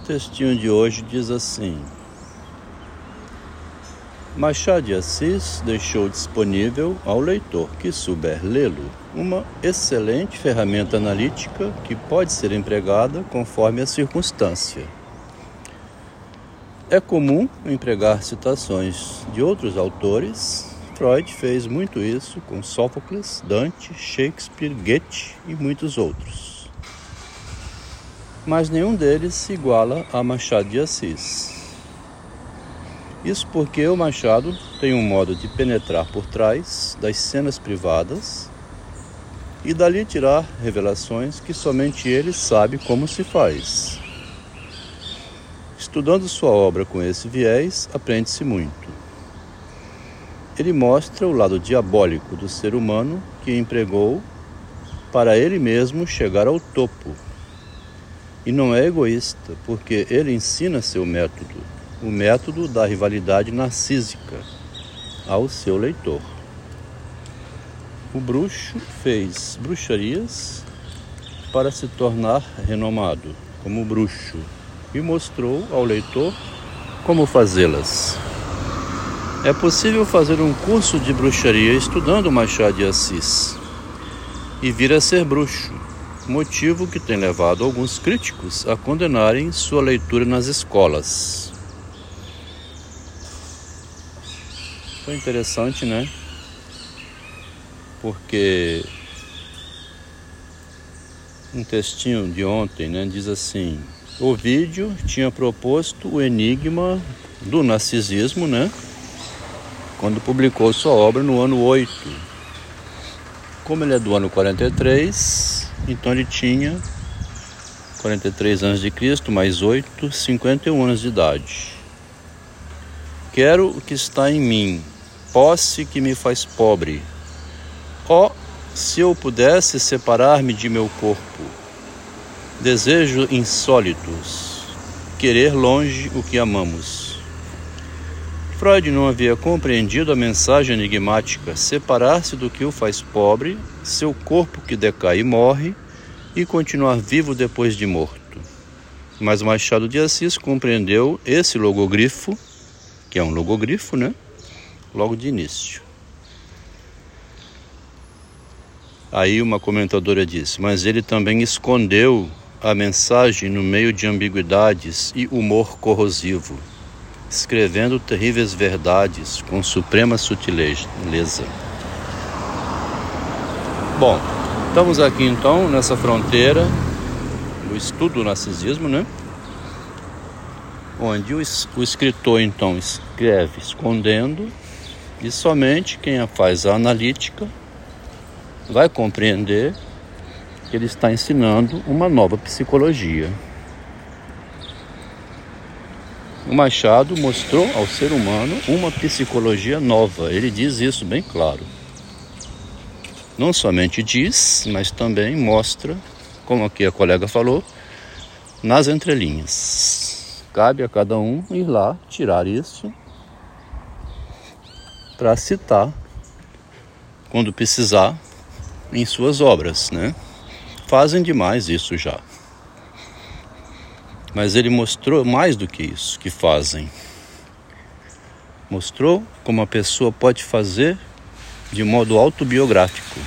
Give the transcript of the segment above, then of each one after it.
O textinho de hoje diz assim: Machado de Assis deixou disponível ao leitor que souber lê-lo uma excelente ferramenta analítica que pode ser empregada conforme a circunstância. É comum empregar citações de outros autores. Freud fez muito isso com Sófocles, Dante, Shakespeare, Goethe e muitos outros. Mas nenhum deles se iguala a Machado de Assis. Isso porque o Machado tem um modo de penetrar por trás das cenas privadas e dali tirar revelações que somente ele sabe como se faz. Estudando sua obra com esse viés, aprende-se muito. Ele mostra o lado diabólico do ser humano que empregou para ele mesmo chegar ao topo. E não é egoísta, porque ele ensina seu método, o método da rivalidade narcísica, ao seu leitor. O bruxo fez bruxarias para se tornar renomado como bruxo e mostrou ao leitor como fazê-las. É possível fazer um curso de bruxaria estudando Machado de Assis e vir a ser bruxo, motivo que tem levado alguns críticos a condenarem sua leitura nas escolas. Foi interessante, né? Porque um textinho de ontem né, diz assim: o vídeo tinha proposto o enigma do narcisismo, né? Quando publicou sua obra no ano 8. Como ele é do ano 43, então ele tinha 43 anos de Cristo, mais 8, 51 anos de idade. Quero o que está em mim, posse que me faz pobre. Oh, se eu pudesse separar-me de meu corpo, Desejo insólitos, querer longe o que amamos. Freud não havia compreendido a mensagem enigmática: separar-se do que o faz pobre, seu corpo que decai e morre, e continuar vivo depois de morto. Mas Machado de Assis compreendeu esse logogrifo, que é um logogrifo, né? Logo de início. Aí uma comentadora disse: Mas ele também escondeu a mensagem no meio de ambiguidades e humor corrosivo, escrevendo terríveis verdades com suprema sutileza. Bom, estamos aqui então nessa fronteira do estudo do narcisismo, né? Onde o, escritor então escreve escondendo e somente quem faz a analítica vai compreender que ele está ensinando uma nova psicologia. O Machado mostrou ao ser humano uma psicologia nova. Ele diz isso bem claro. Não somente diz, mas também mostra, como aqui a colega falou, nas entrelinhas. Cabe a cada um ir lá tirar isso para citar quando precisar em suas obras, né? fazem demais isso já. Mas ele mostrou mais do que isso que fazem. Mostrou como a pessoa pode fazer de modo autobiográfico.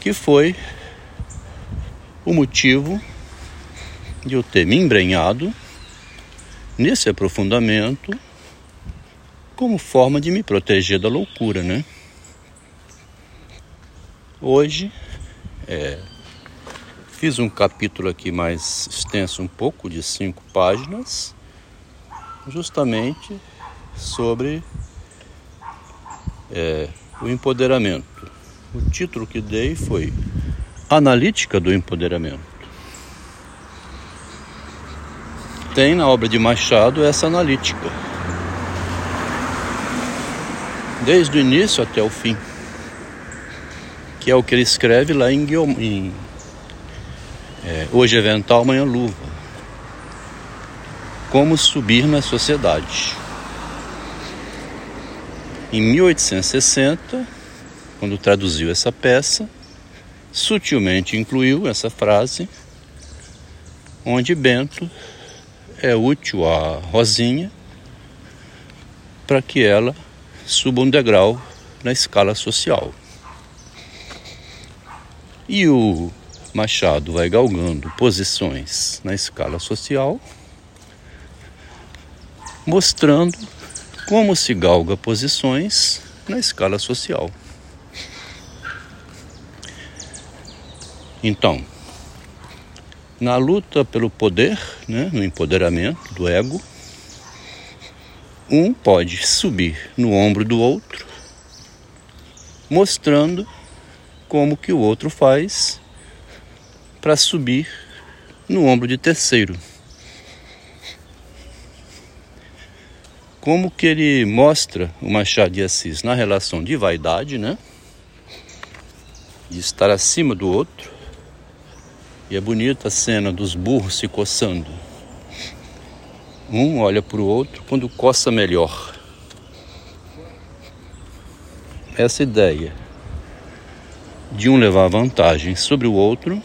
Que foi o motivo de eu ter me embrenhado nesse aprofundamento como forma de me proteger da loucura, né? Hoje é, fiz um capítulo aqui mais extenso, um pouco de cinco páginas, justamente sobre é, o empoderamento. O título que dei foi Analítica do Empoderamento. Tem na obra de Machado essa analítica, desde o início até o fim que é o que ele escreve lá em, em é, Hoje é Vental, Amanhã Luva. Como subir na sociedade. Em 1860, quando traduziu essa peça, sutilmente incluiu essa frase onde Bento é útil a Rosinha para que ela suba um degrau na escala social. E o Machado vai galgando posições na escala social, mostrando como se galga posições na escala social. Então, na luta pelo poder, né, no empoderamento do ego, um pode subir no ombro do outro, mostrando como que o outro faz para subir no ombro de terceiro. Como que ele mostra o Machado de Assis na relação de vaidade, né? De estar acima do outro. E é bonita a cena dos burros se coçando. Um olha para o outro quando coça melhor. Essa ideia de um levar vantagem sobre o outro,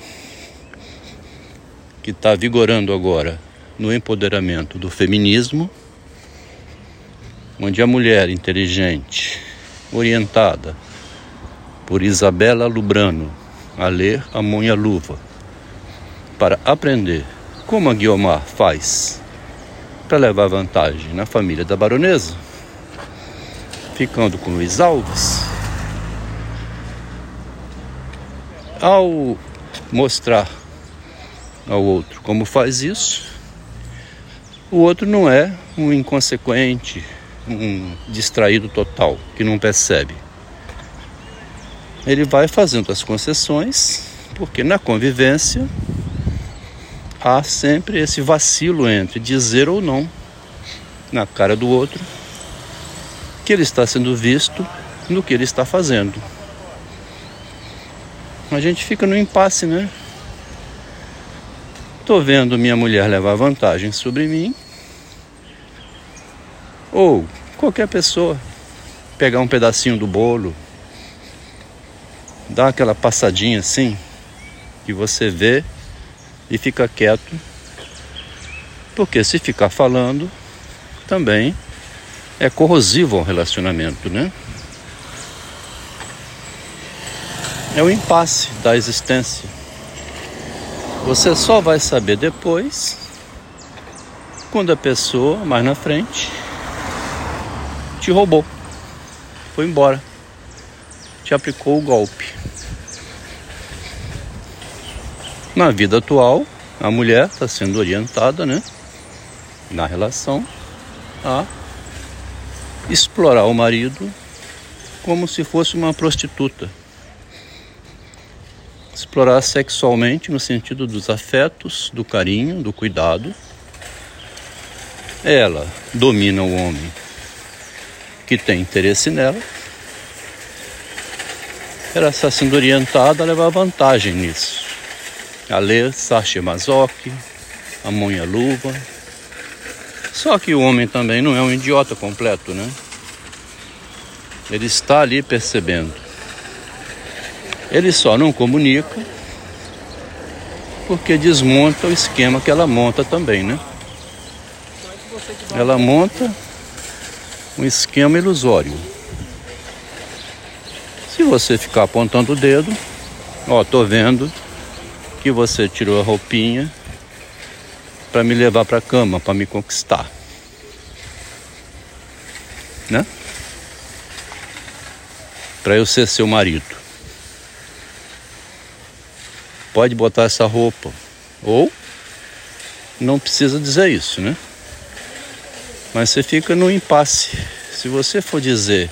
que está vigorando agora no empoderamento do feminismo, onde a mulher inteligente, orientada por Isabela Lubrano a ler a mão e a luva, para aprender como a Guiomar faz para levar vantagem na família da baronesa, ficando com Luiz Alves, ao mostrar ao outro como faz isso, o outro não é um inconsequente, um distraído total, que não percebe. Ele vai fazendo as concessões, porque na convivência há sempre esse vacilo entre dizer ou não na cara do outro que ele está sendo visto no que ele está fazendo. A gente fica no impasse, né? Tô vendo minha mulher levar vantagem sobre mim. Ou qualquer pessoa pegar um pedacinho do bolo, dar aquela passadinha assim, que você vê e fica quieto. Porque se ficar falando, também é corrosivo ao relacionamento, né? É o impasse da existência. Você só vai saber depois, quando a pessoa mais na frente te roubou, foi embora, te aplicou o golpe. Na vida atual, a mulher está sendo orientada, né, na relação, a explorar o marido como se fosse uma prostituta. Explorar sexualmente no sentido dos afetos, do carinho, do cuidado. Ela domina o homem que tem interesse nela. Ela está sendo orientada a levar vantagem nisso a ler Sachi Mazoki, a Monha Luva. Só que o homem também não é um idiota completo, né? Ele está ali percebendo. Ele só não comunica porque desmonta o esquema que ela monta também, né? Ela monta um esquema ilusório. Se você ficar apontando o dedo, ó, tô vendo, que você tirou a roupinha para me levar para cama, para me conquistar. Né? Para eu ser seu marido. Pode botar essa roupa. Ou não precisa dizer isso, né? Mas você fica no impasse. Se você for dizer,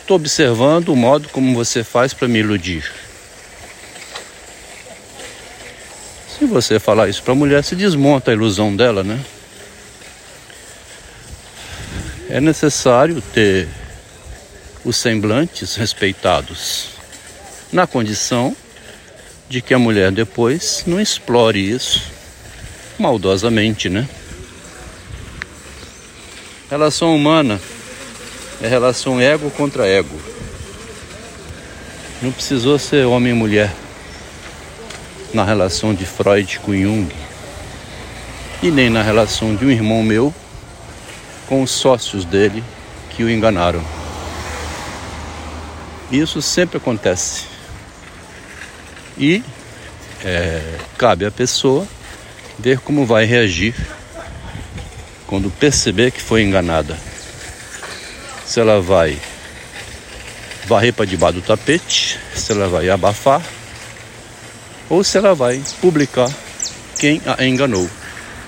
estou observando o modo como você faz para me iludir. Se você falar isso para a mulher, se desmonta a ilusão dela, né? É necessário ter os semblantes respeitados, na condição de que a mulher depois não explore isso maldosamente, né? Relação humana é relação ego contra ego. Não precisou ser homem e mulher na relação de Freud com Jung. e nem na relação de um irmão meu com os sócios dele que o enganaram. Isso sempre acontece. E é, cabe à pessoa ver como vai reagir quando perceber que foi enganada. Se ela vai varrer para debaixo do tapete, se ela vai abafar ou se ela vai publicar quem a enganou.